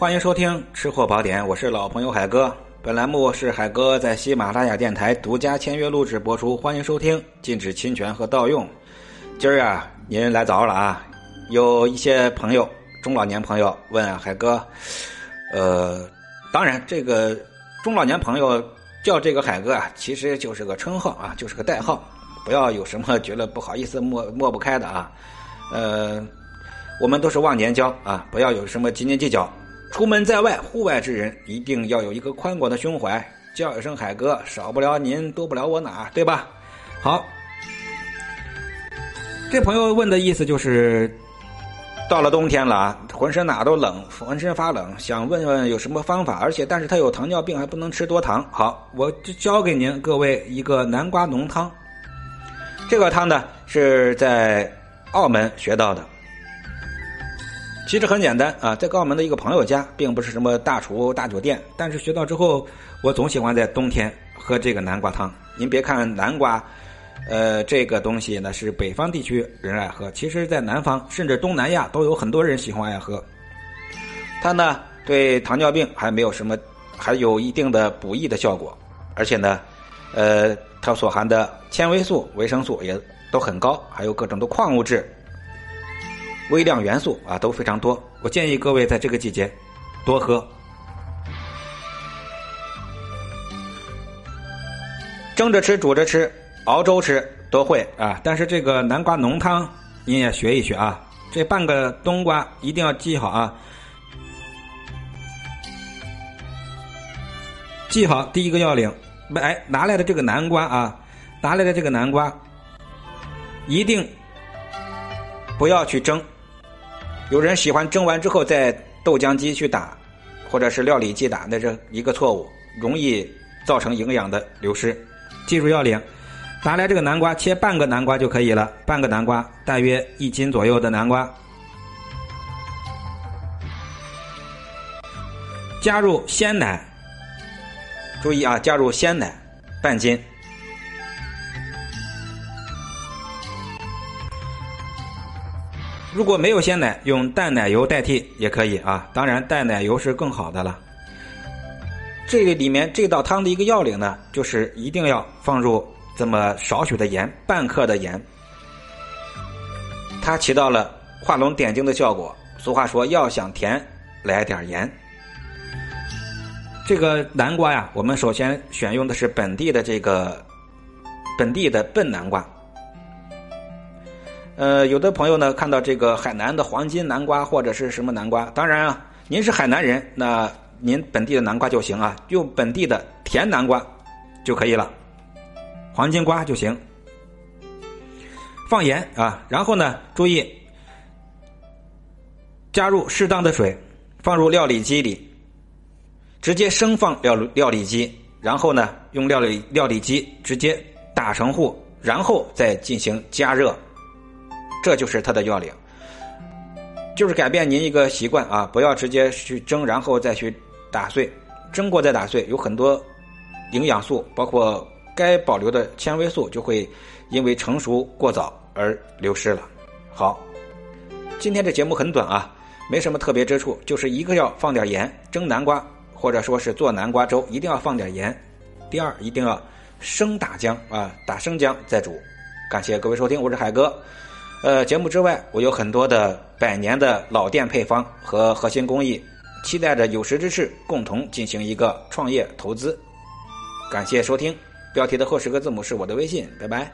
欢迎收听《吃货宝典》，我是老朋友海哥。本栏目是海哥在喜马拉雅电台独家签约录制播出，欢迎收听，禁止侵权和盗用。今儿啊，您来早了啊！有一些朋友，中老年朋友问啊，海哥，呃，当然这个中老年朋友叫这个海哥啊，其实就是个称号啊，就是个代号，不要有什么觉得不好意思抹抹不开的啊。呃，我们都是忘年交啊，不要有什么斤斤计较。出门在外，户外之人一定要有一个宽广的胸怀，叫一声海哥，少不了您，多不了我哪，对吧？好，这朋友问的意思就是，到了冬天了，浑身哪都冷，浑身发冷，想问问有什么方法，而且但是他有糖尿病，还不能吃多糖。好，我就教给您各位一个南瓜浓汤。这个汤呢是在澳门学到的。其实很简单啊，在澳门的一个朋友家，并不是什么大厨大酒店，但是学到之后，我总喜欢在冬天喝这个南瓜汤。您别看南瓜，呃，这个东西呢是北方地区人爱喝，其实在南方甚至东南亚都有很多人喜欢爱喝。它呢对糖尿病还没有什么，还有一定的补益的效果，而且呢，呃，它所含的纤维素、维生素也都很高，还有各种的矿物质。微量元素啊都非常多，我建议各位在这个季节多喝，蒸着吃、煮着吃、熬粥吃都会啊。但是这个南瓜浓汤您也学一学啊，这半个冬瓜一定要记好啊，记好第一个要领，哎，拿来的这个南瓜啊，拿来的这个南瓜一定不要去蒸。有人喜欢蒸完之后在豆浆机去打，或者是料理机打，那是一个错误，容易造成营养的流失。记住要领，拿来这个南瓜切半个南瓜就可以了，半个南瓜大约一斤左右的南瓜，加入鲜奶，注意啊，加入鲜奶半斤。如果没有鲜奶，用淡奶油代替也可以啊。当然，淡奶油是更好的了。这个里面这道汤的一个要领呢，就是一定要放入这么少许的盐，半克的盐，它起到了画龙点睛的效果。俗话说，要想甜，来点盐。这个南瓜呀，我们首先选用的是本地的这个本地的笨南瓜。呃，有的朋友呢看到这个海南的黄金南瓜或者是什么南瓜，当然啊，您是海南人，那您本地的南瓜就行啊，用本地的甜南瓜就可以了，黄金瓜就行。放盐啊，然后呢，注意加入适当的水，放入料理机里，直接生放料料理机，然后呢，用料理料理机直接打成糊，然后再进行加热。这就是它的要领，就是改变您一个习惯啊，不要直接去蒸，然后再去打碎，蒸过再打碎，有很多营养素，包括该保留的纤维素，就会因为成熟过早而流失了。好，今天这节目很短啊，没什么特别之处，就是一个要放点盐，蒸南瓜或者说是做南瓜粥，一定要放点盐。第二，一定要生打姜啊，打生姜再煮。感谢各位收听，我是海哥。呃，节目之外，我有很多的百年的老店配方和核心工艺，期待着有识之士共同进行一个创业投资。感谢收听，标题的后十个字母是我的微信，拜拜。